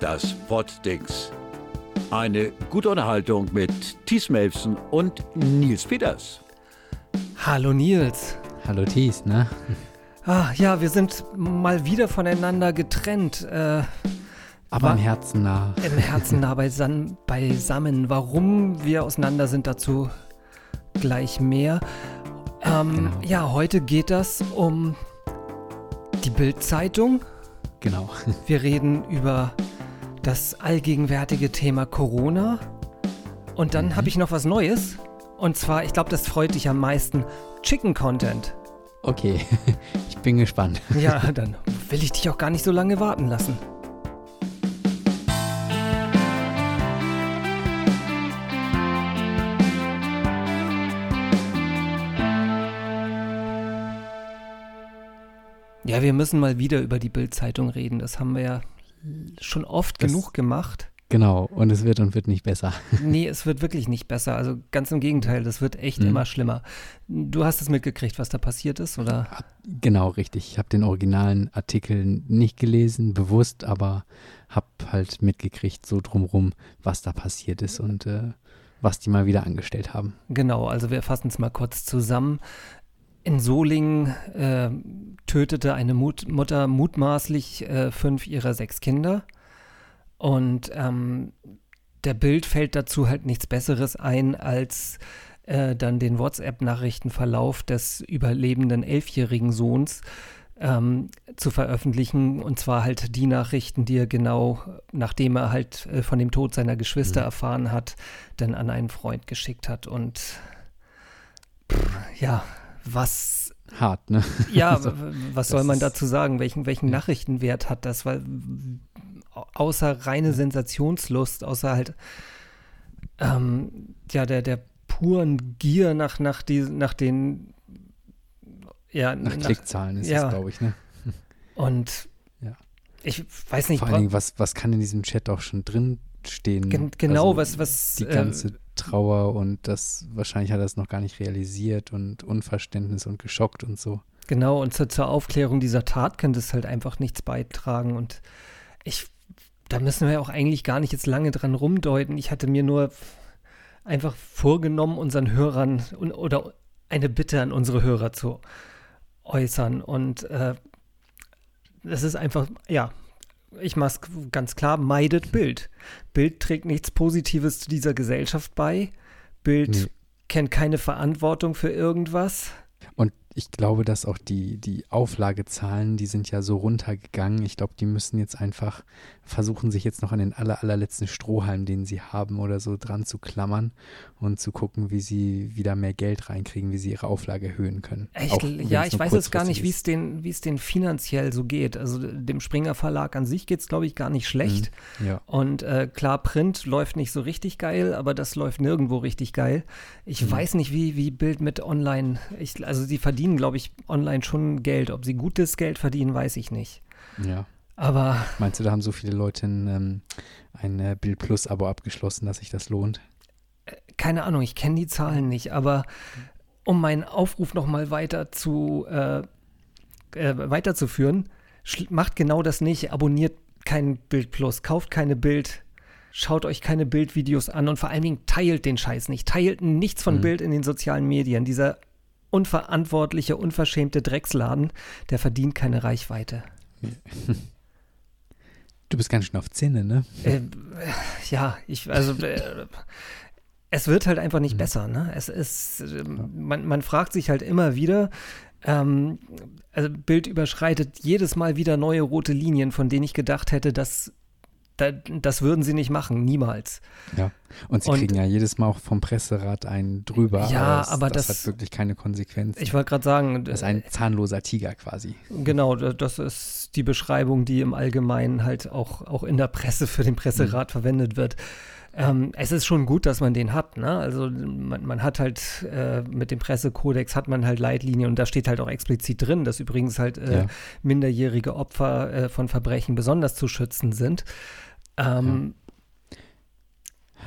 das Poddings. Eine gute Unterhaltung mit Thies Melfsen und Nils Peters. Hallo Nils. Hallo Thies, ne? Ah, ja, wir sind mal wieder voneinander getrennt. Äh, Aber im Herzen nah. Im Herzen nah beisam, beisammen. Warum wir auseinander sind, dazu gleich mehr. Ähm, genau. Ja, heute geht das um die Bild-Zeitung. Genau. Wir reden über das allgegenwärtige Thema Corona. Und dann mhm. habe ich noch was Neues. Und zwar, ich glaube, das freut dich am meisten, Chicken Content. Okay, ich bin gespannt. Ja, dann will ich dich auch gar nicht so lange warten lassen. Ja, wir müssen mal wieder über die Bildzeitung reden. Das haben wir ja schon oft das, genug gemacht. Genau, und es wird und wird nicht besser. Nee, es wird wirklich nicht besser. Also ganz im Gegenteil, das wird echt mhm. immer schlimmer. Du hast es mitgekriegt, was da passiert ist, oder? Genau, richtig. Ich habe den originalen Artikel nicht gelesen, bewusst, aber habe halt mitgekriegt, so drumrum, was da passiert ist und äh, was die mal wieder angestellt haben. Genau, also wir fassen es mal kurz zusammen. In Solingen äh, tötete eine Mut Mutter mutmaßlich äh, fünf ihrer sechs Kinder. Und ähm, der Bild fällt dazu halt nichts Besseres ein, als äh, dann den WhatsApp-Nachrichtenverlauf des überlebenden elfjährigen Sohns ähm, zu veröffentlichen. Und zwar halt die Nachrichten, die er genau, nachdem er halt äh, von dem Tod seiner Geschwister mhm. erfahren hat, dann an einen Freund geschickt hat. Und pff, ja, was. Hart, ne? Ja, also, was soll man dazu sagen? Welchen, welchen ja. Nachrichtenwert hat das? Weil außer reine Sensationslust, außer halt ähm, ja, der, der puren Gier nach, nach, die, nach den ja, nach, nach Klickzahlen ist ja. es, glaube ich, ne? Und ja. ich weiß nicht. Vor allen Dingen, was, was kann in diesem Chat auch schon drin stehen? Gen genau, also was, was. Die ganze äh, Trauer und das, wahrscheinlich hat er es noch gar nicht realisiert und Unverständnis und geschockt und so. Genau, und zur, zur Aufklärung dieser Tat könnte es halt einfach nichts beitragen. Und ich, da müssen wir auch eigentlich gar nicht jetzt lange dran rumdeuten. Ich hatte mir nur einfach vorgenommen, unseren Hörern oder eine Bitte an unsere Hörer zu äußern. Und äh, das ist einfach, ja, ich mache es ganz klar, meidet Bild. Bild trägt nichts Positives zu dieser Gesellschaft bei. Bild nee. kennt keine Verantwortung für irgendwas. Und ich glaube, dass auch die, die Auflagezahlen, die sind ja so runtergegangen. Ich glaube, die müssen jetzt einfach versuchen, sich jetzt noch an den aller, allerletzten Strohhalm, den sie haben oder so, dran zu klammern und zu gucken, wie sie wieder mehr Geld reinkriegen, wie sie ihre Auflage erhöhen können. Ich, auch, ja, ich weiß jetzt gar nicht, wie es den, wie es den finanziell so geht. Also dem Springer Verlag an sich geht es, glaube ich, gar nicht schlecht. Mhm, ja. Und äh, klar, Print läuft nicht so richtig geil, aber das läuft nirgendwo richtig geil. Ich mhm. weiß nicht, wie, wie Bild mit Online, ich, also sie verdienen, glaube ich, online schon Geld. Ob sie gutes Geld verdienen, weiß ich nicht. Ja. Aber. Meinst du, da haben so viele Leute ein, ähm, ein äh, Bild Plus-Abo abgeschlossen, dass sich das lohnt? Äh, keine Ahnung, ich kenne die Zahlen nicht, aber um meinen Aufruf nochmal weiter zu äh, äh, weiterzuführen, macht genau das nicht. Abonniert kein Bild Plus, kauft keine Bild, schaut euch keine Bildvideos an und vor allen Dingen teilt den Scheiß nicht. Teilt nichts von mhm. Bild in den sozialen Medien. Dieser unverantwortliche, unverschämte Drecksladen, der verdient keine Reichweite. Du bist ganz schön auf Zähne, ne? Äh, ja, ich, also äh, es wird halt einfach nicht mhm. besser, ne? Es ist, äh, man, man fragt sich halt immer wieder, ähm, also Bild überschreitet jedes Mal wieder neue rote Linien, von denen ich gedacht hätte, dass das würden sie nicht machen, niemals. Ja, und sie und, kriegen ja jedes Mal auch vom Presserat einen drüber. Ja, aber, das, aber das, das hat wirklich keine Konsequenz. Ich wollte gerade sagen. Das ist ein zahnloser Tiger quasi. Genau, das ist die Beschreibung, die im Allgemeinen halt auch, auch in der Presse für den Presserat mhm. verwendet wird. Ähm, es ist schon gut, dass man den hat. Ne? Also man, man hat halt äh, mit dem Pressekodex hat man halt Leitlinien und da steht halt auch explizit drin, dass übrigens halt äh, ja. minderjährige Opfer äh, von Verbrechen besonders zu schützen sind. Ähm,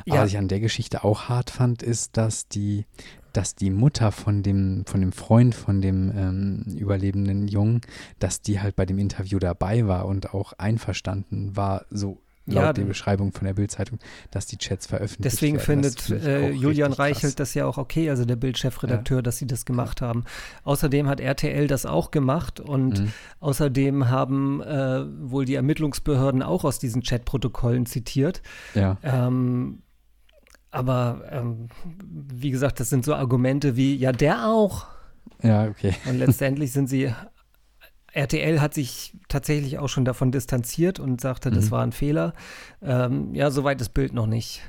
ja. Was ich an der Geschichte auch hart fand, ist, dass die, dass die Mutter von dem, von dem Freund von dem ähm, überlebenden Jungen, dass die halt bei dem Interview dabei war und auch einverstanden war, so laut Ja, der Beschreibung von der Bildzeitung, dass die Chats veröffentlicht Deswegen werden. Das findet äh, Julian. Reichelt das ja auch okay, also der Bildchefredakteur, dass sie das gemacht haben. Außerdem hat RTL das auch gemacht und Mhm. außerdem haben äh, wohl die Ermittlungsbehörden auch aus diesen Chatprotokollen zitiert. Ja, Ähm, aber ähm, wie gesagt, das sind so Argumente wie, ja, der auch. ja, okay. Und letztendlich sind sie, RTL hat sich tatsächlich auch schon davon distanziert und sagte, das Mhm. war ein Fehler. Ähm, ja, soweit das Bild noch nicht.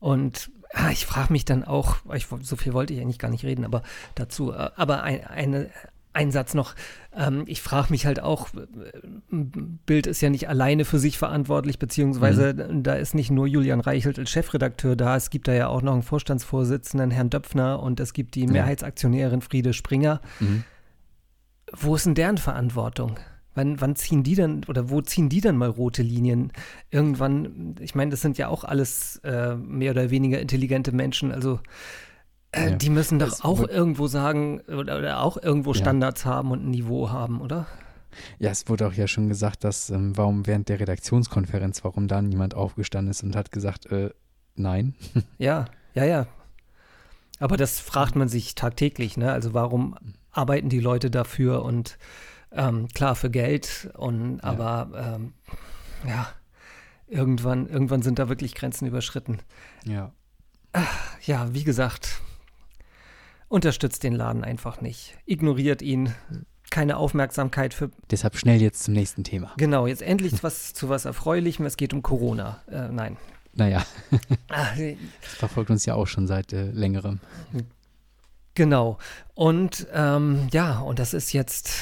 Und ah, ich frage mich dann auch, ich, so viel wollte ich eigentlich gar nicht reden, aber dazu, äh, aber ein, eine, ein Satz noch. Ähm, ich frage mich halt auch, äh, Bild ist ja nicht alleine für sich verantwortlich, beziehungsweise da ist nicht nur Julian Reichelt als Chefredakteur da, es gibt da ja auch noch einen Vorstandsvorsitzenden, Herrn Döpfner, und es gibt die. Mehrheitsaktionärin Friede Springer. Mhm. Wo ist denn deren Verantwortung? Wann, wann ziehen die dann oder wo ziehen die dann mal rote Linien? Irgendwann, ich meine, das sind ja auch alles äh, mehr oder weniger intelligente Menschen, also äh, Ja. die müssen doch auch wird- irgendwo sagen oder, oder auch irgendwo Ja. Standards haben und ein Niveau haben, oder? Ja, es wurde auch ja schon gesagt, dass ähm, warum während der Redaktionskonferenz, warum da niemand aufgestanden ist und hat gesagt, äh, nein. Ja, ja, ja. Aber das fragt man sich tagtäglich, ne? Also warum arbeiten die Leute dafür und ähm, klar für Geld und Ja. aber ähm, ja, irgendwann, irgendwann sind da wirklich Grenzen überschritten. Ja. Ja, wie gesagt, unterstützt den Laden einfach nicht. Ignoriert ihn. Keine Aufmerksamkeit für. Deshalb schnell jetzt zum nächsten Thema. Genau, jetzt endlich was zu was Erfreulichem. Es geht um Corona. Äh, nein. Naja, Ah, das verfolgt uns ja auch schon seit äh, längerem. Genau. Und ähm, ja, und das ist jetzt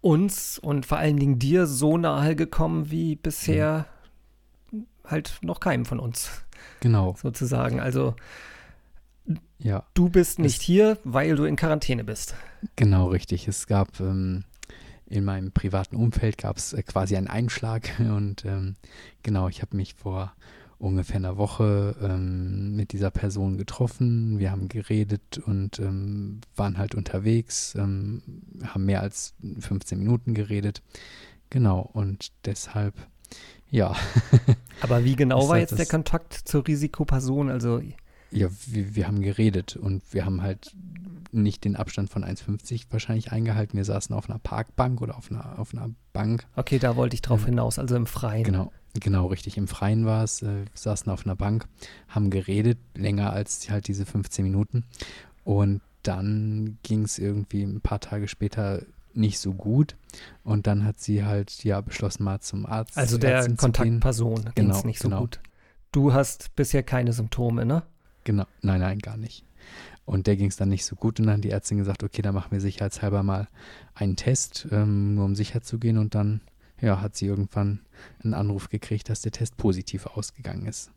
uns und vor allen Dingen dir so nahe gekommen wie bisher halt noch keinem von uns Genau, sozusagen. Also ja, du bist nicht Es- hier, weil du in Quarantäne bist. genau richtig. Es gab ähm, in meinem privaten Umfeld gab es äh, quasi einen Einschlag und ähm, genau, ich habe mich vor ungefähr einer Woche ähm, mit dieser Person getroffen. Wir haben geredet und ähm, waren halt unterwegs, ähm, haben mehr als 15 Minuten geredet. Genau, und deshalb, ja, Aber wie genau war halt jetzt der Kontakt zur Risikoperson? Also Ja, wir, wir haben geredet und wir haben halt nicht den Abstand von 1,50 wahrscheinlich eingehalten. Wir saßen auf einer Parkbank oder auf einer, auf einer Bank. okay, da wollte ich drauf Ja. hinaus, also im Freien. Genau, genau, richtig. Im Freien war es. Äh, saßen auf einer Bank, haben geredet, länger als halt diese 15 Minuten. Und dann ging es irgendwie ein paar Tage später nicht so gut. Und dann hat sie halt ja beschlossen, mal zum Arzt Also zur der Ärztin. Kontaktperson ging es Genau, nicht so genau. gut. Du hast bisher keine Symptome, ne? Genau, nein, nein, gar nicht. Und der ging es dann nicht so gut und dann hat die Ärztin gesagt, okay, dann machen wir sicherheitshalber mal einen Test, ähm, nur um sicher zu gehen. Und dann, ja, hat sie irgendwann einen Anruf gekriegt, dass der Test positiv ausgegangen ist.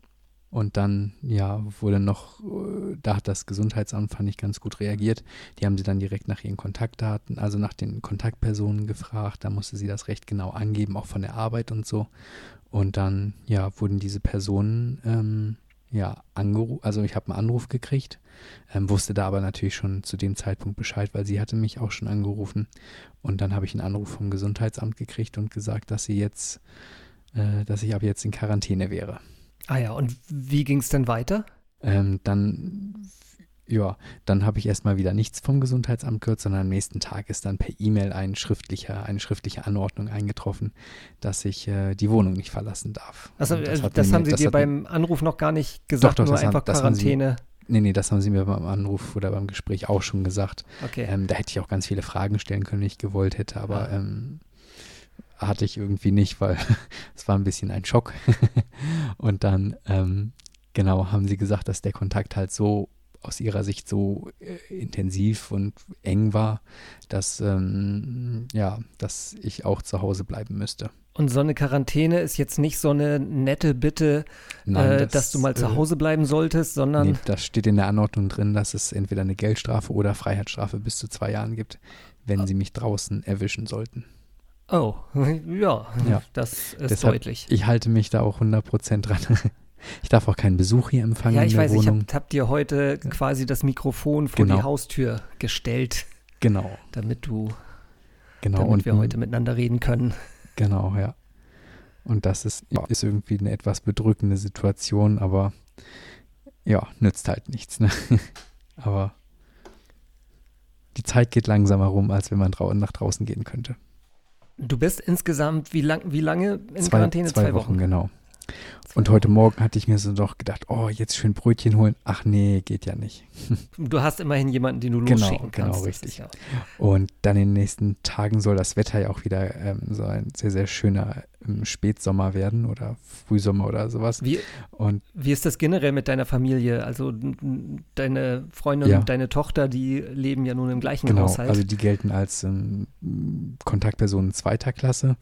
Und dann, ja, wurde noch, äh, da hat das Gesundheitsamt, fand ich, ganz gut reagiert. Die haben sie dann direkt nach ihren Kontaktdaten, also nach den Kontaktpersonen gefragt. Da musste sie das recht genau angeben, auch von der Arbeit und so. Und dann, ja, wurden diese Personen, ähm, ja, angerufen, also ich habe einen Anruf gekriegt, ähm, wusste da aber natürlich schon zu dem Zeitpunkt Bescheid, weil sie hatte mich auch schon angerufen. Und dann habe ich einen Anruf vom Gesundheitsamt gekriegt und gesagt, dass sie jetzt, äh, dass ich ab jetzt in Quarantäne wäre. Ah ja, und wie ging es denn weiter? Ähm, dann, ja, dann habe ich erstmal wieder nichts vom Gesundheitsamt gehört, sondern am nächsten Tag ist dann per E-Mail ein schriftlicher, eine schriftliche Anordnung eingetroffen, dass ich äh, die Wohnung nicht verlassen darf. Also, das, hat das mir- haben sie das dir beim Anruf noch gar nicht gesagt, doch, nur das haben- einfach haben sie- Quarantäne. Nee, nee, das haben sie mir beim Anruf oder beim Gespräch auch schon gesagt. Okay. Ähm, da hätte ich auch ganz viele Fragen stellen können, wenn ich gewollt hätte, aber Ah. ähm, hatte ich irgendwie nicht, weil es war ein bisschen ein Schock. Und dann, ähm, genau, haben sie gesagt, dass der Kontakt halt so aus ihrer Sicht so äh, intensiv und eng war, dass, ähm, ja, dass ich auch zu Hause bleiben müsste. Und so eine Quarantäne ist jetzt nicht so eine nette Bitte, äh, dass du mal zu äh, Hause bleiben solltest, sondern Nee, das steht in der Anordnung drin, dass es entweder eine Geldstrafe oder Freiheitsstrafe bis zu zwei Jahren gibt, wenn sie mich draußen erwischen sollten. oh, ja, Ja. das ist Deshalb- deutlich. Ich halte mich da auch 100% dran. Ich darf auch keinen Besuch hier empfangen Ja, in ich der weiß, ich Wohnung. habe hab dir heute quasi das Mikrofon vor Genau. die Haustür gestellt, genau, damit du, genau. damit und wir heute miteinander reden können. Genau, ja. Und das ist, ja, ist irgendwie eine etwas bedrückende Situation, aber ja, nützt halt nichts. Ne? aber die Zeit geht langsamer rum, als wenn man drau nach draußen gehen könnte. Du bist insgesamt wie, lang, wie lange in zwei, Quarantäne? Zwei, zwei Wochen, Wochen, genau. Und heute Morgen hatte ich mir so doch gedacht, oh, jetzt schön Brötchen holen. Ach nee, geht ja nicht. Du hast immerhin jemanden, den du genau, losschicken kannst. Genau, richtig. Ja. Und dann in den nächsten Tagen soll das Wetter ja auch wieder ähm, so ein sehr, sehr schöner ähm, Spätsommer werden oder Frühsommer oder sowas. Wie, und wie ist das generell mit deiner Familie? Also deine Freundin Ja. und deine Tochter, die leben ja nun im gleichen genau, Haushalt. also die gelten als ähm, Kontaktpersonen zweiter Klasse.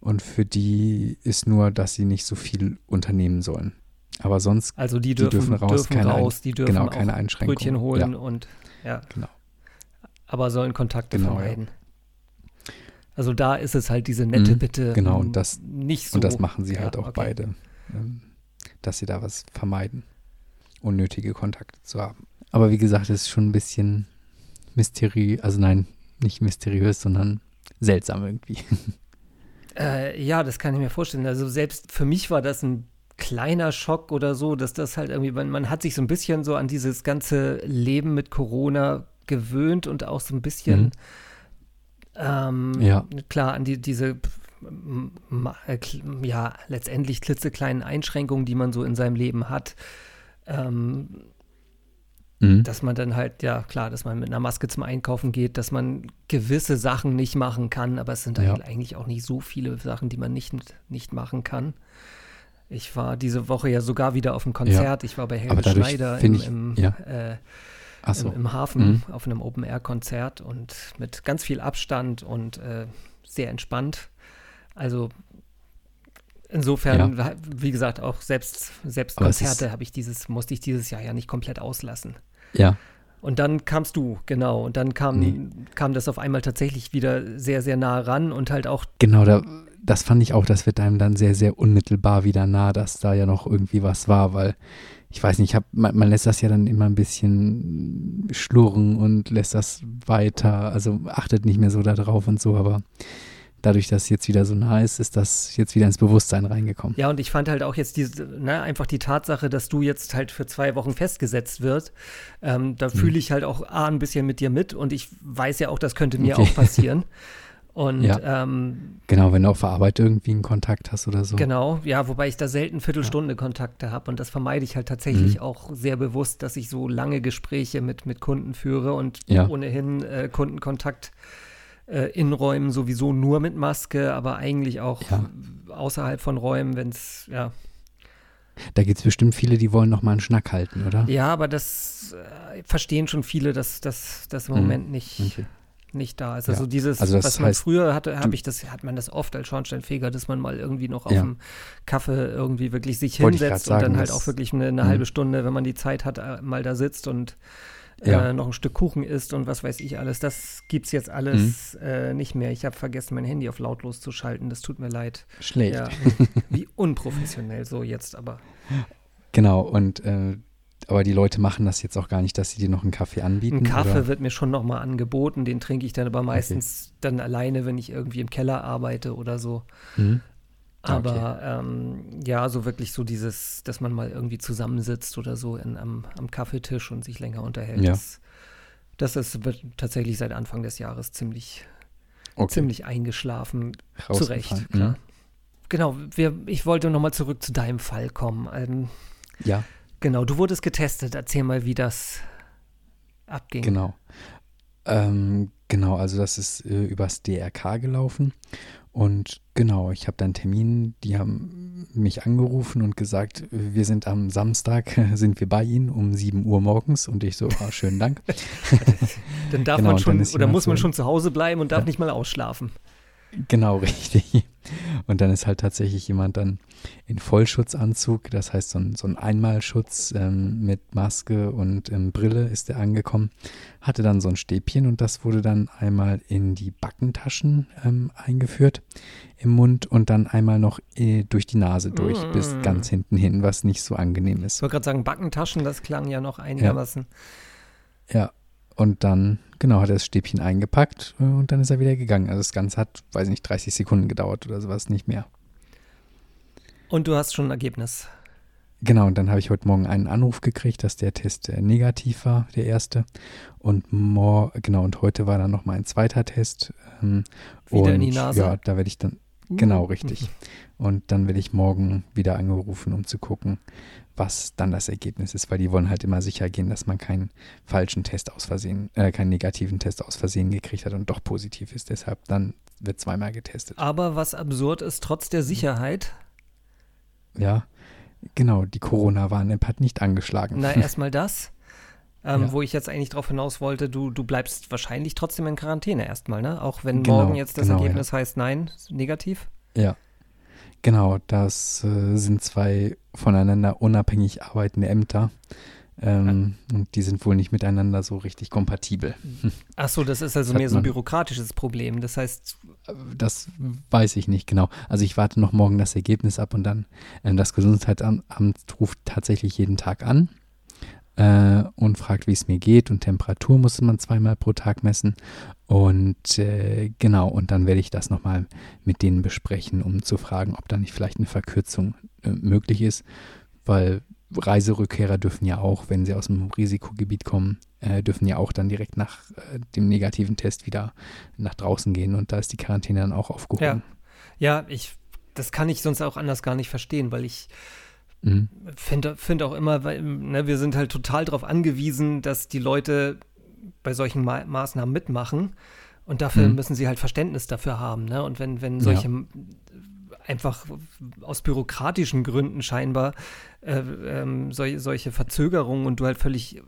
Und für die ist nur, dass sie nicht so viel unternehmen sollen. Aber sonst Also die die dürfen, dürfen raus, dürfen keine Ein- raus, die dürfen genau, keine Einschränkungen. Brötchen holen und ja, Genau. aber sollen Kontakte Genau, ja. vermeiden. Also da ist es halt diese nette Mhm, Bitte. genau, und das- nicht so. Und das machen sie Ja, halt auch okay. beide, ähm, dass sie da was vermeiden, unnötige Kontakte zu haben. Aber wie gesagt, es ist schon ein bisschen mysteriös, also nein, nicht mysteriös, sondern seltsam irgendwie. Äh, ja, das kann ich mir vorstellen. Also selbst für mich war das ein kleiner Schock oder so, dass das halt irgendwie, man, man hat sich so ein bisschen so an dieses ganze Leben mit Corona gewöhnt und auch so ein bisschen, Mhm. ähm, Ja. klar, an die, diese, äh, ja, letztendlich klitzekleinen Einschränkungen, die man so in seinem Leben hat. Ähm, Mhm. dass man dann halt, ja klar, dass man mit einer Maske zum Einkaufen geht, dass man gewisse Sachen nicht machen kann, aber es sind Ja. eigentlich auch nicht so viele Sachen, die man nicht, nicht machen kann. Ich war diese Woche ja sogar wieder auf einem Konzert. Ich war bei Helge Schneider im, ich- im, ja. äh, so. im, im Hafen Mhm. auf einem Open-Air-Konzert und mit ganz viel Abstand und äh, sehr entspannt. Also insofern, wie gesagt, auch selbst, selbst Aber Konzerte habe ich dieses, musste ich dieses Jahr ja nicht komplett auslassen. Ja, Und dann kamst du, genau. Und dann kam, Nee. kam das auf einmal tatsächlich wieder sehr, sehr nah ran und halt auch, genau, da, das fand ich auch, das wird einem dann sehr, sehr unmittelbar wieder nah, dass da ja noch irgendwie was war, weil ich weiß nicht, ich hab, man, man lässt das ja dann immer ein bisschen schlurren und lässt das weiter, also achtet nicht mehr so da drauf und so, aber dadurch, dass jetzt wieder so nah ist, ist das jetzt wieder ins Bewusstsein reingekommen. ja, und ich fand halt auch jetzt diese, ne, einfach die Tatsache, dass du jetzt halt für zwei Wochen festgesetzt wirst, ähm, da Mhm. fühle ich halt auch A, ein bisschen mit dir mit und ich weiß ja auch, das könnte mir Okay. auch passieren. Und Ja. ähm, Genau, wenn du auf der Arbeit irgendwie einen Kontakt hast oder so. Genau, ja, wobei ich da selten Viertelstunde Kontakte habe und das vermeide ich halt tatsächlich Mhm. auch sehr bewusst, dass ich so lange Gespräche mit, mit Kunden führe und Ja. ohnehin äh, Kundenkontakt äh, in Räumen sowieso nur mit Maske, aber eigentlich auch Ja. außerhalb von Räumen, wenn es, ja. Da gibt es bestimmt viele, die wollen noch mal einen Schnack halten, oder? Ja, aber das äh, verstehen schon viele, dass das im Mhm. Moment nicht, Okay. nicht da ist. Ja. Also dieses, Also was man heißt, früher hatte, habe ich das, hat man das oft als Schornsteinfeger, dass man mal irgendwie noch auf Ja. dem Kaffee irgendwie wirklich sich Wollte hinsetzt und dann halt auch wirklich eine, eine Mhm. halbe Stunde, wenn man die Zeit hat, äh, mal da sitzt und Ja. äh, noch ein Stück Kuchen isst und was weiß ich alles. Das gibt's jetzt alles Mhm. äh, nicht mehr. Ich habe vergessen, mein Handy auf lautlos zu schalten. Das tut mir leid. Schlecht. Ja, wie unprofessionell so jetzt, aber Genau, und äh, aber die Leute machen das jetzt auch gar nicht, dass sie dir noch einen Kaffee anbieten. Ein Kaffee oder? wird mir schon nochmal angeboten, den trinke ich dann aber meistens dann alleine, wenn ich irgendwie im Keller arbeite oder so. Mhm. Ah, Aber ähm, ja, so wirklich so dieses, dass man mal irgendwie zusammensitzt oder so in, am, am Kaffeetisch und sich länger unterhält. Ja. Das, das ist, tatsächlich seit Anfang des Jahres ziemlich, Okay. ziemlich eingeschlafen. Zu. Recht, Mhm. Genau, wir, ich wollte nochmal zurück zu deinem Fall kommen. Ähm, Ja, genau, du wurdest getestet. Erzähl mal, wie das abging. genau. Ähm, genau, also das ist äh, übers DRK gelaufen. Und genau, ich habe dann Termin, die haben mich angerufen und gesagt, wir sind am Samstag, sind wir bei Ihnen um 7 Uhr morgens. Und ich so, ah, schönen Dank. Dann darf Genau, man schon, oder muss man so- schon zu Hause bleiben und darf Ja. nicht mal ausschlafen. Genau, richtig. Und dann ist halt tatsächlich jemand dann in Vollschutzanzug, das heißt so ein, so ein Einmalschutz ähm, mit Maske und ähm, Brille ist er angekommen, hatte dann so ein Stäbchen und das wurde dann einmal in die Backentaschen ähm, eingeführt im Mund und dann einmal noch äh, durch die Nase durch Mm. bis ganz hinten hin, was nicht so angenehm Ich ist. wollte gerade sagen, Backentaschen, das klang ja noch einigermaßen. Ja, und dann, genau, hat er das Stäbchen eingepackt äh, und dann ist er wieder gegangen. Also das Ganze hat, weiß nicht, 30 Sekunden gedauert oder sowas, nicht mehr. Und du hast schon ein Ergebnis. Genau, und dann habe ich heute Morgen einen Anruf gekriegt, dass der Test äh, negativ war, der erste. Und mor genau, und heute war dann nochmal ein zweiter Test. Ähm, Wieder und in die Nase? ja, da werde ich dann, genau, richtig. Und dann werde ich morgen wieder angerufen, um zu gucken, was dann das Ergebnis ist, weil die wollen halt immer sicher gehen, dass man keinen falschen Test aus Versehen, äh, keinen negativen Test aus Versehen gekriegt hat und doch positiv ist. Deshalb dann wird zweimal getestet. Aber was absurd ist, trotz der Sicherheit, Ja, genau, die Corona-Warn-App hat nicht angeschlagen. na erstmal das, ähm, Ja. wo ich jetzt eigentlich drauf hinaus wollte, du, du bleibst wahrscheinlich trotzdem in Quarantäne erstmal, ne? Auch wenn Genau, morgen jetzt das genau, Ergebnis heißt, nein, negativ. Ja, genau, das äh, sind zwei voneinander unabhängig arbeitende Ämter. Ähm, Und die sind wohl nicht miteinander so richtig kompatibel. Ach so, das ist also Hat mehr so ein bürokratisches Problem. Das heißt, Das weiß ich nicht genau. Also ich warte noch morgen das Ergebnis ab und dann äh, das Gesundheitsamt ruft tatsächlich jeden Tag an äh, und fragt, wie es mir geht. Und Temperatur muss man zweimal pro Tag messen. Und äh, genau, und dann werde ich das nochmal mit denen besprechen, um zu fragen, ob da nicht vielleicht eine Verkürzung äh, möglich ist. Weil Reiserückkehrer dürfen ja auch, wenn sie aus dem Risikogebiet kommen, äh, dürfen ja auch dann direkt nach äh, dem negativen Test wieder nach draußen gehen und da ist die Quarantäne dann auch aufgehoben. ja, ich, das kann ich sonst auch anders gar nicht verstehen, weil ich Mhm. finde find auch immer, weil ne, wir sind halt total darauf angewiesen, dass die Leute bei solchen Ma Maßnahmen mitmachen. Und dafür Mhm. müssen sie halt Verständnis dafür haben. Ne? Und wenn, wenn Ja. solche einfach aus bürokratischen Gründen scheinbar äh, ähm, sol solche Verzögerungen und du halt völlig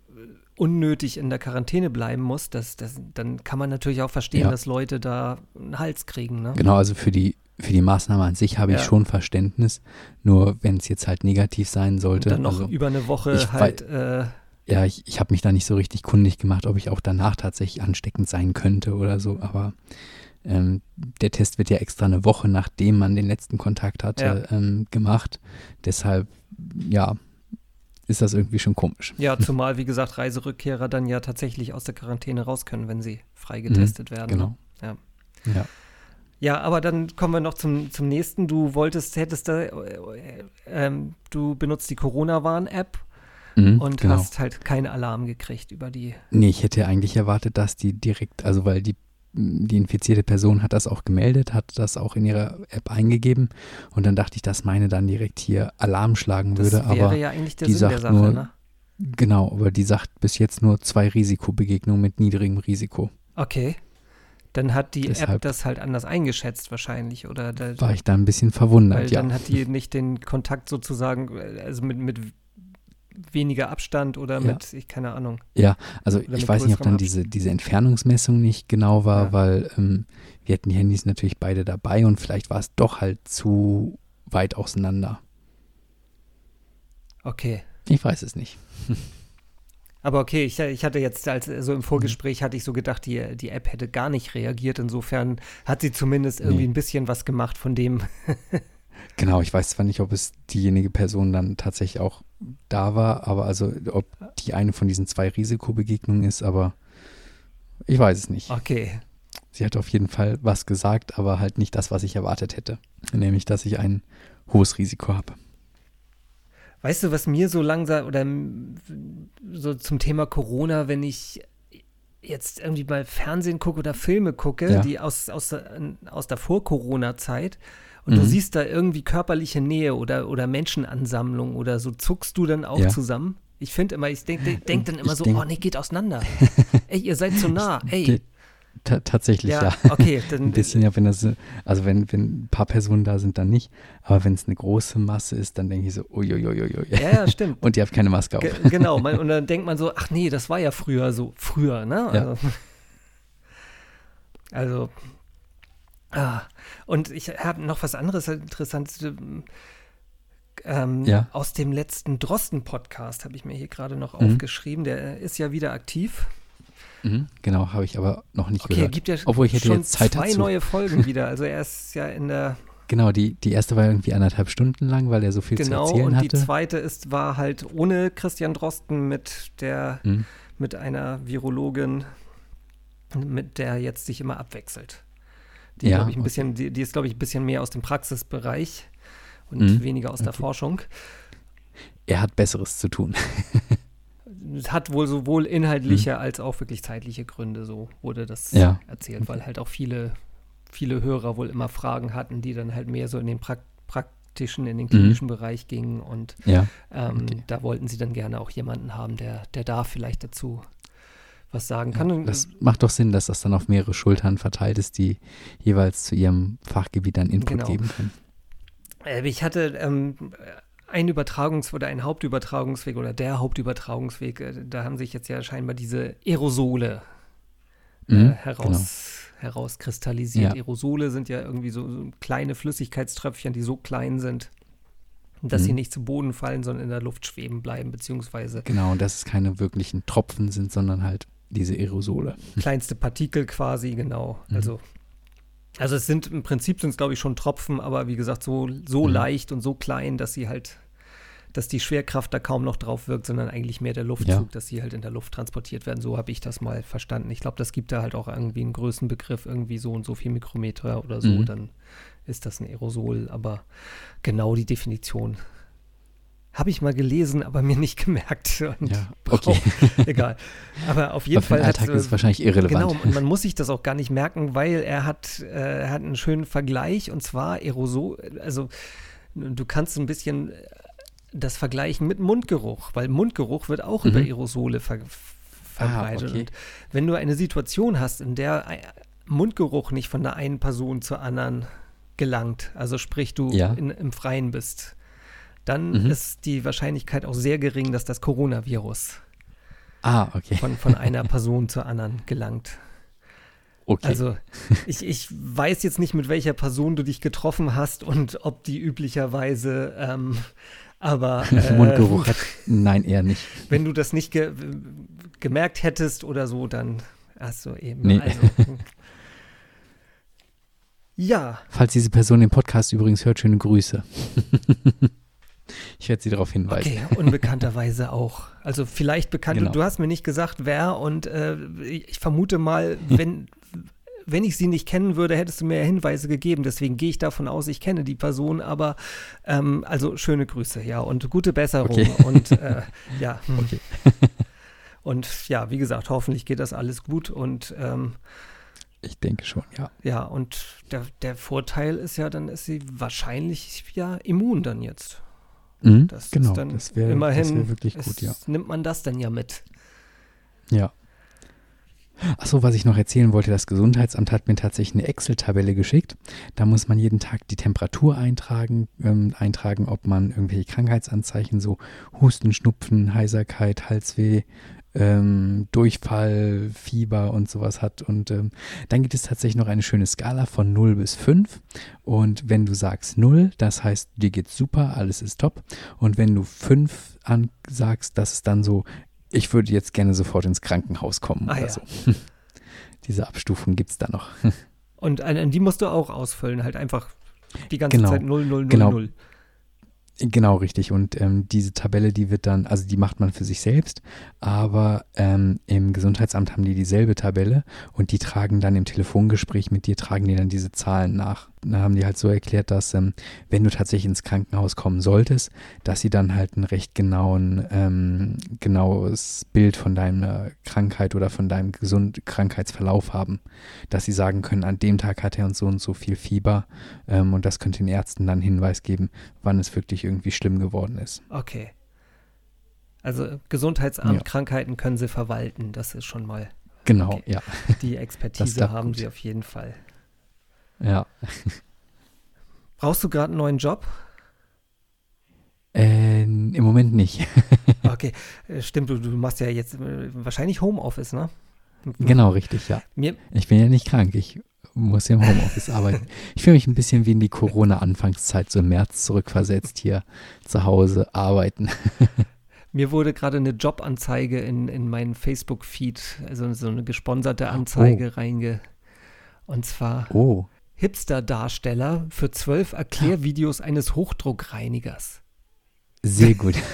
unnötig in der Quarantäne bleiben musst, das, das, dann kann man natürlich auch verstehen, Ja. dass Leute da einen Hals kriegen. Ne? Genau, also für die, für die Maßnahme an sich habe ich Ja. schon Verständnis. Nur wenn es jetzt halt negativ sein Und sollte. dann noch also, über eine Woche ich halt äh, ja, ich, ich habe mich da nicht so richtig kundig gemacht, ob ich auch danach tatsächlich ansteckend sein könnte oder so. Aber ähm, der Test wird ja extra eine Woche, nachdem man den letzten Kontakt hatte, ähm, gemacht. Deshalb, ja, ist das irgendwie schon komisch. Ja, zumal, wie gesagt, Reiserückkehrer dann ja tatsächlich aus der Quarantäne raus können, wenn sie frei getestet werden. Genau. Ja. Ja. Ja, aber dann kommen wir noch zum, zum nächsten. Du wolltest, hättest da, äh, ähm, du benutzt die Corona-Warn-App Mhm, und genau. hast halt keinen Alarm gekriegt über die. Nee, ich hätte eigentlich erwartet, dass die direkt, also weil die, die infizierte Person hat das auch gemeldet, hat das auch in ihrer App eingegeben und dann dachte ich, dass meine dann direkt hier Alarm schlagen Das würde, wäre aber ja eigentlich der die Sinn der sagt Sache, nur- ne? genau, aber die sagt bis jetzt nur zwei Risikobegegnungen mit niedrigem Risiko. Okay. Dann hat die App Deshalb- das halt anders eingeschätzt wahrscheinlich, oder? Da, War ich da ein bisschen weil verwundert, ja. dann hat die nicht den Kontakt sozusagen, also mit, mit weniger Abstand oder Ja. mit, ich keine Ahnung. Also Oder ich weiß nicht, ob dann diese, diese Entfernungsmessung nicht genau war, Ja. weil ähm, wir hatten die Handys natürlich beide dabei und vielleicht war es doch halt zu weit auseinander. Okay. Ich weiß es nicht. Aber okay, ich, ich hatte jetzt, als so Mhm. im Vorgespräch, hatte ich so gedacht, die, die App hätte gar nicht reagiert. Insofern hat sie zumindest irgendwie Nee. ein bisschen was gemacht von dem. Genau, ich weiß zwar nicht, ob es diejenige Person dann tatsächlich auch da war, aber also ob die eine von diesen zwei Risikobegegnungen ist, aber ich weiß es nicht. Okay. Sie hat auf jeden Fall was gesagt, aber halt nicht das, was ich erwartet hätte. Nämlich, dass ich ein hohes Risiko habe. Weißt du, was mir so langsam oder so zum Thema Corona, wenn ich jetzt irgendwie mal Fernsehen gucke oder Filme gucke, Ja. die aus, aus, der- aus der Vor-Corona-Zeit und du Mhm. siehst da irgendwie körperliche Nähe oder, oder Menschenansammlung oder so, zuckst du dann auch Ja. zusammen? Ich finde immer, ich denke denk, denk dann immer Ich so, denk- oh nee, geht auseinander. Ey, ihr seid zu nah. Ey. Tatsächlich, ja. Ja, okay, dann Ein bisschen, ja, wenn das, also wenn, wenn ein paar Personen da sind, dann nicht. Aber wenn es eine große Masse ist, dann denke ich so, uiuiuiui. Ja, ja, stimmt. Und ihr habt keine Maske auf. Ge genau, man, und dann denkt man so, ach nee, das war ja früher so, früher, ne? Ja. Also, also ah, und ich habe noch was anderes Interessantes. Ähm, Ja. Aus dem letzten Drosten-Podcast habe ich mir hier gerade noch Mhm. aufgeschrieben. Der ist ja wieder aktiv. Mhm, genau, habe ich aber noch nicht Okay, gehört. gibt ja Obwohl ich hätte schon jetzt Zeit zwei dazu. neue Folgen wieder. Also er ist ja in der Genau, die, die erste war irgendwie anderthalb Stunden lang, weil er so viel genau zu erzählen und die hatte. zweite ist war halt ohne Christian Drosten mit der Mhm. mit einer Virologin, mit der jetzt sich immer abwechselt. Die, Ja, ich, ein okay. bisschen, die, die ist, glaube ich, ein bisschen mehr aus dem Praxisbereich. und mhm. weniger aus okay. der Forschung. Er hat Besseres zu tun. es hat wohl sowohl inhaltliche mhm. als auch wirklich zeitliche Gründe, so wurde das ja. erzählt, weil halt auch viele, viele Hörer wohl immer Fragen hatten, die dann halt mehr so in den pra praktischen, in den mhm. klinischen mhm. Bereich gingen und ja. ähm, okay. da wollten sie dann gerne auch jemanden haben, der, der da vielleicht dazu was sagen kann. Ja, das macht doch Sinn, dass das dann auf mehrere Schultern verteilt ist, die jeweils zu ihrem Fachgebiet dann Input genau. geben können. Äh, ich hatte ähm, ein Übertragungs- oder ein Hauptübertragungsweg oder der Hauptübertragungsweg, äh, da haben sich jetzt ja scheinbar diese Aerosole äh, mhm, heraus, genau. herauskristallisiert. Ja. Aerosole sind ja irgendwie so, so, kleine Flüssigkeitströpfchen, die so klein sind, dass mhm. sie nicht zu Boden fallen, sondern in der Luft schweben bleiben, beziehungsweise. Genau, dass es keine wirklichen Tropfen sind, sondern halt diese Aerosole. Kleinste Partikel quasi, genau. Mhm. Also also es sind im Prinzip sind es, glaube ich, schon Tropfen, aber wie gesagt, so, so mhm. leicht und so klein, dass sie halt, dass die Schwerkraft da kaum noch drauf wirkt, sondern eigentlich mehr der Luftzug, ja. dass sie halt in der Luft transportiert werden. So habe ich das mal verstanden. Ich glaube, das gibt da halt auch irgendwie einen Größenbegriff, irgendwie so und so viel Mikrometer oder so, mhm. dann ist das ein Aerosol, aber genau die Definition habe ich mal gelesen, aber mir nicht gemerkt. Und ja, okay. egal. Aber auf jeden aber Fall. Alltag hat, ist wahrscheinlich irrelevant. Genau, und man muss sich das auch gar nicht merken, weil er hat, äh, er hat einen schönen Vergleich und zwar Aerosol. Also, du kannst ein bisschen das vergleichen mit Mundgeruch, weil Mundgeruch wird auch mhm. über Aerosole ver verbreitet. Ah, okay. Und wenn du eine Situation hast, in der Mundgeruch nicht von der einen Person zur anderen gelangt, also sprich du ja. in, im Freien bist, dann mhm. ist die Wahrscheinlichkeit auch sehr gering, dass das Coronavirus ah, okay. von, von einer Person zur anderen gelangt. Okay. Also ich, ich weiß jetzt nicht, mit welcher Person du dich getroffen hast und ob die üblicherweise, ähm, aber äh, Mundgeruch hat, nein, eher nicht. Wenn du das nicht ge gemerkt hättest oder so, dann hast du eben. Nee. Also, ja. Falls diese Person den Podcast übrigens hört, schöne Grüße. Ich werde Sie darauf hinweisen. Okay, unbekannterweise auch. Also vielleicht bekannt. Genau. Du hast mir nicht gesagt, wer und äh, ich vermute mal, wenn, wenn ich sie nicht kennen würde, hättest du mir Hinweise gegeben. Deswegen gehe ich davon aus, ich kenne die Person, aber ähm, also schöne Grüße, ja, und gute Besserung. Okay. Und äh, ja. Hm. Okay. Und ja, wie gesagt, hoffentlich geht das alles gut und ähm, ich denke schon, ja. Ja, und der, der Vorteil ist ja, dann ist sie wahrscheinlich ja immun dann jetzt. Mhm, das genau, das wäre wär wirklich gut, ist, ja. Nimmt man das denn ja mit? Ja. Achso, was ich noch erzählen wollte, das Gesundheitsamt hat mir tatsächlich eine Excel-Tabelle geschickt. Da muss man jeden Tag die Temperatur eintragen, ähm, eintragen, ob man irgendwelche Krankheitsanzeichen, so Husten, Schnupfen, Heiserkeit, Halsweh, ähm, Durchfall, Fieber und sowas hat. Und ähm, dann gibt es tatsächlich noch eine schöne Skala von 0 bis 5. Und wenn du sagst 0, das heißt, dir geht's super, alles ist top. Und wenn du 5 ansagst, das ist dann so, ich würde jetzt gerne sofort ins Krankenhaus kommen ah, oder ja. so. Diese Abstufung gibt es da noch. Und an, die musst du auch ausfüllen, halt einfach die ganze genau. Zeit 0, 0, 0, genau. 0. Genau, richtig. Und ähm, diese Tabelle, die wird dann, also die macht man für sich selbst, aber ähm, im Gesundheitsamt haben die dieselbe Tabelle und die tragen dann im Telefongespräch mit dir, tragen die dann diese Zahlen nach haben die halt so erklärt, dass ähm, wenn du tatsächlich ins Krankenhaus kommen solltest, dass sie dann halt ein recht genauen, ähm, genaues Bild von deiner Krankheit oder von deinem gesund Krankheitsverlauf haben. Dass sie sagen können, an dem Tag hat er uns so und so viel Fieber ähm, und das könnte den Ärzten dann Hinweis geben, wann es wirklich irgendwie schlimm geworden ist. Okay. Also Gesundheitsamt, ja. Krankheiten können sie verwalten, das ist schon mal. Genau, okay. ja. Die Expertise haben gut. sie auf jeden Fall. Ja. Brauchst du gerade einen neuen Job? Äh, Im Moment nicht. okay, äh, stimmt, du, du machst ja jetzt äh, wahrscheinlich Homeoffice, ne? Genau, richtig, ja. Mir ich bin ja nicht krank, ich muss ja im Homeoffice arbeiten. Ich fühle mich ein bisschen wie in die Corona-Anfangszeit, so im März zurückversetzt hier zu Hause arbeiten. Mir wurde gerade eine Jobanzeige in, in meinen Facebook-Feed, also so eine gesponserte Anzeige oh. reinge. Und zwar oh. Hipster-Darsteller für zwölf Erklärvideos eines Hochdruckreinigers. Sehr gut.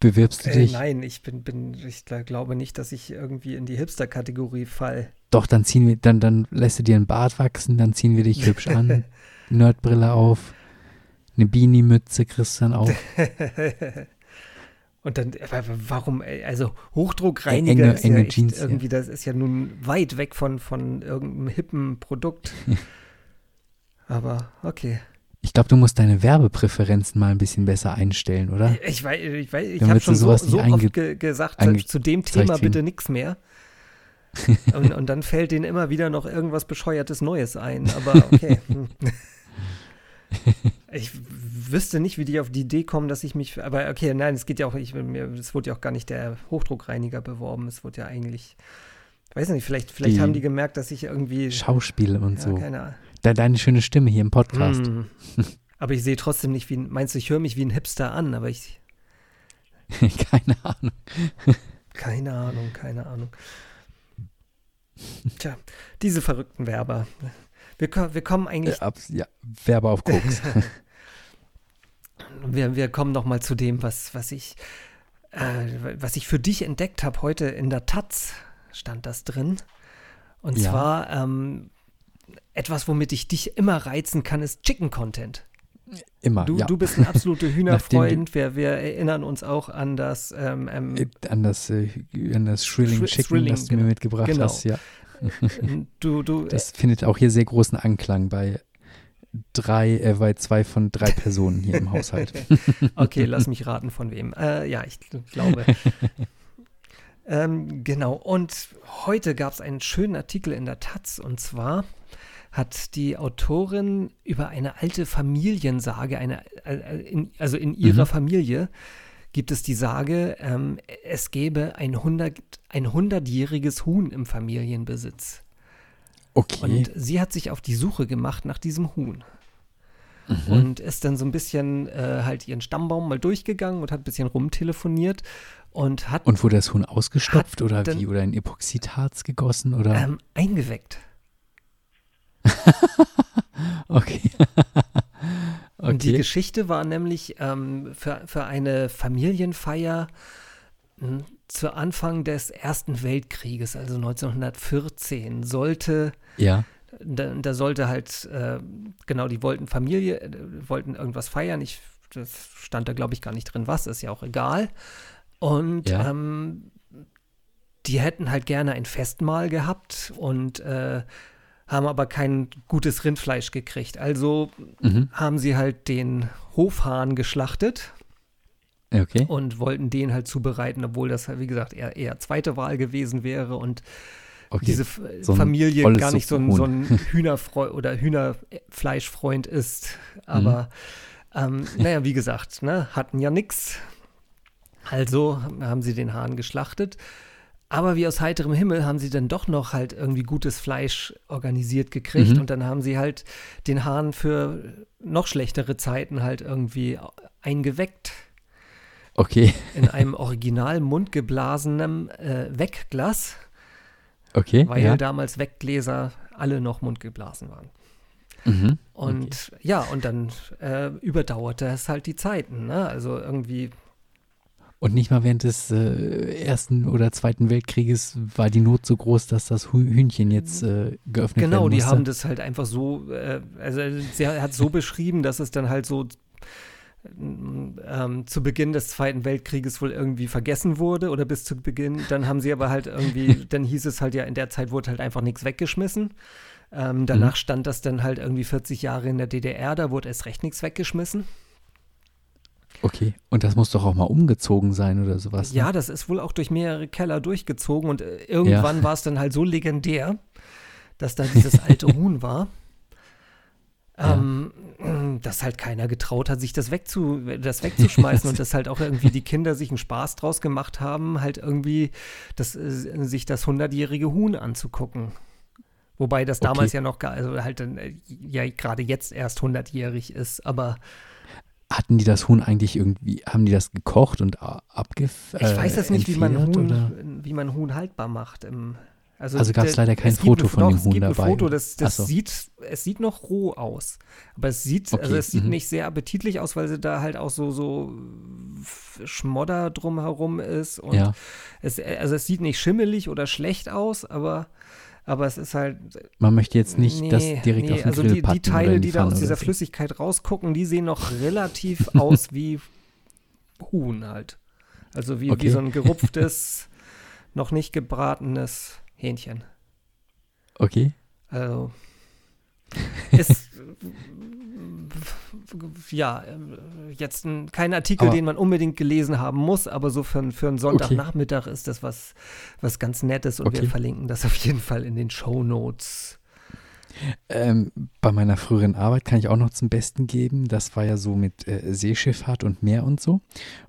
Bewirbst du Äh, dich? nein, ich bin, bin, ich gl- glaube nicht, dass ich irgendwie in die Hipster-Kategorie fall. Doch, dann ziehen wir, dann, dann lässt du dir einen Bart wachsen, dann ziehen wir dich hübsch an, Nerdbrille auf, eine Beanie-Mütze kriegst du dann auch. Und dann, aber warum, ey, also Hochdruckreiniger Enge- ist ja enge echt Jeans, ja. irgendwie, das ist ja nun weit weg von, von irgendeinem hippen Produkt. aber okay. Ich glaube, du musst deine Werbepräferenzen mal ein bisschen besser einstellen, oder? Ich weiß, ich, weiß, ich habe schon so, sowas so oft ge gesagt, zu dem Thema kriegen. bitte nichts mehr. und, und dann fällt denen immer wieder noch irgendwas Bescheuertes Neues ein. Aber okay. Ich wüsste nicht, wie die auf die Idee kommen, dass ich mich. Aber okay, nein, es geht ja auch. Ich, mir, es wurde ja auch gar nicht der Hochdruckreiniger beworben. Es wurde ja eigentlich. Weiß nicht, vielleicht, vielleicht Die haben die gemerkt, dass ich irgendwie. Schauspiel und ja, so. keine Ahnung. De deine schöne Stimme hier im Podcast. Hm. Aber ich sehe trotzdem nicht wie ein. Meinst du, ich höre mich wie ein Hipster an, aber ich. Keine Ahnung. Keine Ahnung, keine Ahnung. Tja, diese verrückten Werber. Wir, wir kommen Äh, eigentlich, ab, ja, Werbe auf Koks. Wir, wir kommen noch mal zu dem, was, was ich, äh, was ich für dich entdeckt habe. Heute in der Taz stand das drin. Und Ja. zwar ähm, etwas, womit ich dich immer reizen kann, ist Chicken Content. Immer, Du, ja. du bist ein absoluter Hühnerfreund. Wir, wir erinnern uns auch an das ähm, ähm, Äh, an das, äh, an das Shrilling Shri- Chicken, Thrilling, das du genau. mir mitgebracht Genau. hast, ja. du, du, Das findet auch hier sehr großen Anklang bei drei, äh, bei zwei von drei Personen hier im Haushalt. Okay, lass mich raten, von wem. Äh, ja, ich glaube. ähm, genau, und heute gab es einen schönen Artikel in der Taz, und zwar hat die Autorin über eine alte Familiensage, eine, äh, in, also in ihrer Mhm. Familie gibt es die Sage, ähm, es gäbe ein, 100, ein 100-jähriges Huhn im Familienbesitz. Okay. Und sie hat sich auf die Suche gemacht nach diesem Huhn. Mhm. Und ist dann so ein bisschen äh, halt ihren Stammbaum mal durchgegangen und hat ein bisschen rumtelefoniert und hat Und wurde das Huhn ausgestopft oder dann- wie? Oder in Epoxidharz gegossen oder? ähm, eingeweckt. okay. Und die okay. Geschichte war nämlich ähm, für, für eine Familienfeier mh, zu Anfang des Ersten Weltkrieges, also 1914, sollte Ja. da, da sollte halt, äh, genau, die wollten Familie, äh, wollten irgendwas feiern. Ich, das stand da, glaube ich, gar nicht drin, was, ist ja auch egal. Und Ja. ähm, die hätten halt gerne ein Festmahl gehabt und äh, haben aber kein gutes Rindfleisch gekriegt. Also Mhm. haben sie halt den Hofhahn geschlachtet Okay. und wollten den halt zubereiten, obwohl das, wie gesagt, eher, eher zweite Wahl gewesen wäre und okay. diese F So Familie gar nicht so ein, so ein. Hühnerfreund oder Hühnerfleischfreund ist. Aber ähm, naja, wie gesagt, ne, hatten ja nichts. Also haben sie den Hahn geschlachtet. Aber wie aus heiterem Himmel haben sie dann doch noch halt irgendwie gutes Fleisch organisiert gekriegt. Mhm. Und dann haben sie halt den Hahn für noch schlechtere Zeiten halt irgendwie eingeweckt Okay. in einem original mundgeblasenen äh, Wegglas Okay. weil ja. damals Weggläser alle noch mundgeblasen waren. Mhm. Und ja, und dann äh, überdauerte es halt die Zeiten. Ne? Also irgendwie, Und nicht mal während des äh, Ersten oder Zweiten Weltkrieges war die Not so groß, dass das Hü- Hühnchen jetzt äh, geöffnet genau, werden die haben das halt einfach so, äh, also sie hat so beschrieben, dass es dann halt so ähm, zu Beginn des Zweiten Weltkrieges wohl irgendwie vergessen wurde oder bis zu Beginn. Dann haben sie aber halt irgendwie, dann hieß es halt ja, in der Zeit wurde halt einfach nichts weggeschmissen. Ähm, danach Mhm. stand das dann halt irgendwie 40 Jahre in der DDR, da wurde erst recht nichts weggeschmissen. Okay. Und das muss doch auch mal umgezogen sein oder sowas. ne? Ja, das ist wohl auch durch mehrere Keller durchgezogen und äh, irgendwann war es dann halt so legendär, dass da dieses alte Huhn war, Ja. ähm, dass halt keiner getraut hat, sich das, wegzu, das wegzuschmeißen und dass halt auch irgendwie die Kinder sich einen Spaß draus gemacht haben, halt irgendwie das, äh, sich das hundertjährige Huhn anzugucken. Wobei das damals Okay. ja noch also halt dann, äh, ja gerade jetzt erst hundertjährig ist, aber Hatten die das Huhn eigentlich irgendwie, haben die das gekocht und abgef ich weiß jetzt nicht, wie man Huhn, oder? wie man Huhn haltbar macht im Also, Also gab's der- leider kein es Foto von dem es Huhn gibt ein dabei. Foto, das, das so. sieht, es sieht noch roh aus. Aber es sieht, also Okay, es sieht mhm. nicht sehr appetitlich aus, weil sie da halt auch so, so Schmodder drumherum ist. Und Ja. es, also es sieht nicht schimmelig oder schlecht aus, aber, aber es ist halt. Man möchte jetzt nicht das nee, direkt nee, auf den also Grill die, die Teile, die, die da aus dieser so. Flüssigkeit rausgucken, die sehen noch relativ aus wie Huhn halt. Also wie, wie Okay. so ein gerupftes, noch nicht gebratenes Hähnchen. Okay. Also ist ja jetzt ein, kein Artikel, Aber- den man unbedingt gelesen haben muss, aber so für, für einen Sonntagnachmittag ist das was, was ganz Nettes und wir Okay. verlinken das auf jeden Fall in den Show Notes. Ähm, bei meiner früheren Arbeit kann ich auch noch zum Besten geben. Das war ja so mit äh, Seeschifffahrt und Meer und so.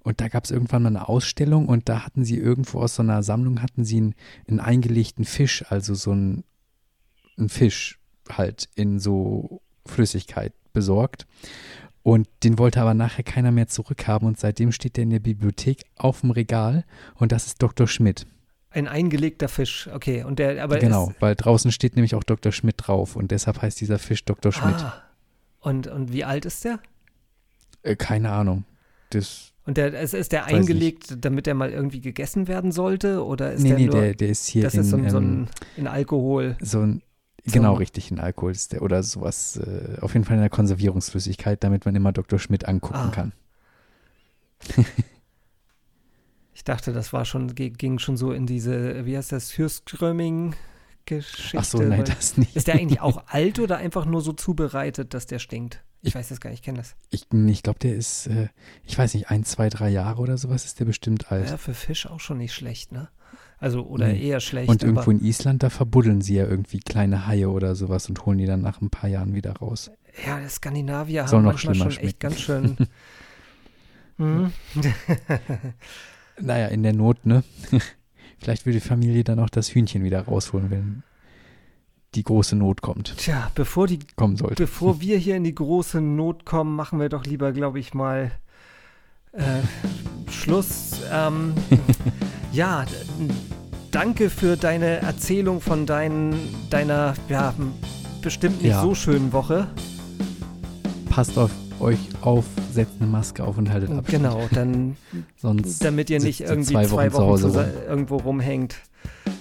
Und da gab es irgendwann mal eine Ausstellung und da hatten sie irgendwo aus so einer Sammlung hatten sie einen, einen eingelegten Fisch, also so einen, einen Fisch halt in so Flüssigkeit besorgt. Und den wollte aber nachher keiner mehr zurückhaben und seitdem steht der in der Bibliothek auf dem Regal und das ist Dr. Schmidt. Ein eingelegter Fisch, okay. Und der, aber genau, ist, weil draußen steht nämlich auch Dr. Schmidt drauf und deshalb heißt dieser Fisch Dr. Schmidt. ah, und, und wie alt ist der? Äh, keine Ahnung. Das, Und der, es ist der Weiß nicht. eingelegt, damit er mal irgendwie gegessen werden sollte? Oder ist nee, der nee, nur, der, der ist hier das in, ist so ein, so ähm, ein in Alkohol? so ein, so genau ein- richtig, in Alkohol ist der oder sowas, äh, auf jeden Fall in der Konservierungsflüssigkeit, damit man immer Dr. Schmidt angucken Ah. kann. Ich dachte, das war schon, ging schon so in diese, wie heißt das, Hürströming-Geschichte. Ach so, nein, das nicht. Ist der eigentlich auch alt oder einfach nur so zubereitet, dass der stinkt? Ich weiß das gar nicht, ich kenne das. Ich, ich glaube, der ist, äh, ich weiß nicht, ein, zwei, drei Jahre oder sowas ist der bestimmt alt. Ja, für Fisch auch schon nicht schlecht, ne? Also, oder Nee. eher schlecht. und irgendwo in Island, da verbuddeln sie ja irgendwie kleine Haie oder sowas und holen die dann nach ein paar Jahren wieder raus. ja, die Skandinavier Soll haben noch manchmal schon echt schmecken. ganz schön. Mhm. Naja, in der Not, ne? Vielleicht will die Familie dann auch das Hühnchen wieder rausholen, wenn die große Not kommt, Tja, bevor die kommen sollte. Bevor wir hier in die große Not kommen, machen wir doch lieber, glaube ich, mal äh, Schluss. Ähm, ja, danke für deine Erzählung von dein, deiner, ja, bestimmt nicht Ja. so schönen Woche. Passt auf euch auf, setzt eine Maske auf und haltet Abstand. Genau, dann, Sonst damit ihr nicht irgendwie zwei zwei Wochen Wochen, zusa- irgendwo rumhängt.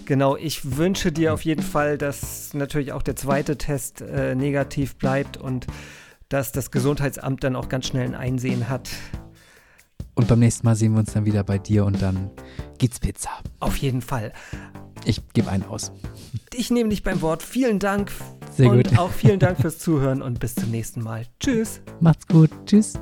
Genau, ich wünsche dir auf jeden Fall, dass natürlich auch der zweite Test äh, negativ bleibt und dass das Gesundheitsamt dann auch ganz schnell ein Einsehen hat. Und beim nächsten Mal sehen wir uns dann wieder bei dir und dann gibt's Pizza. Auf jeden Fall. Ich gebe einen aus. Ich nehme dich beim Wort. Vielen Dank Sehr und gut. auch vielen Dank fürs Zuhören und bis zum nächsten Mal. Tschüss. Macht's gut. Tschüss.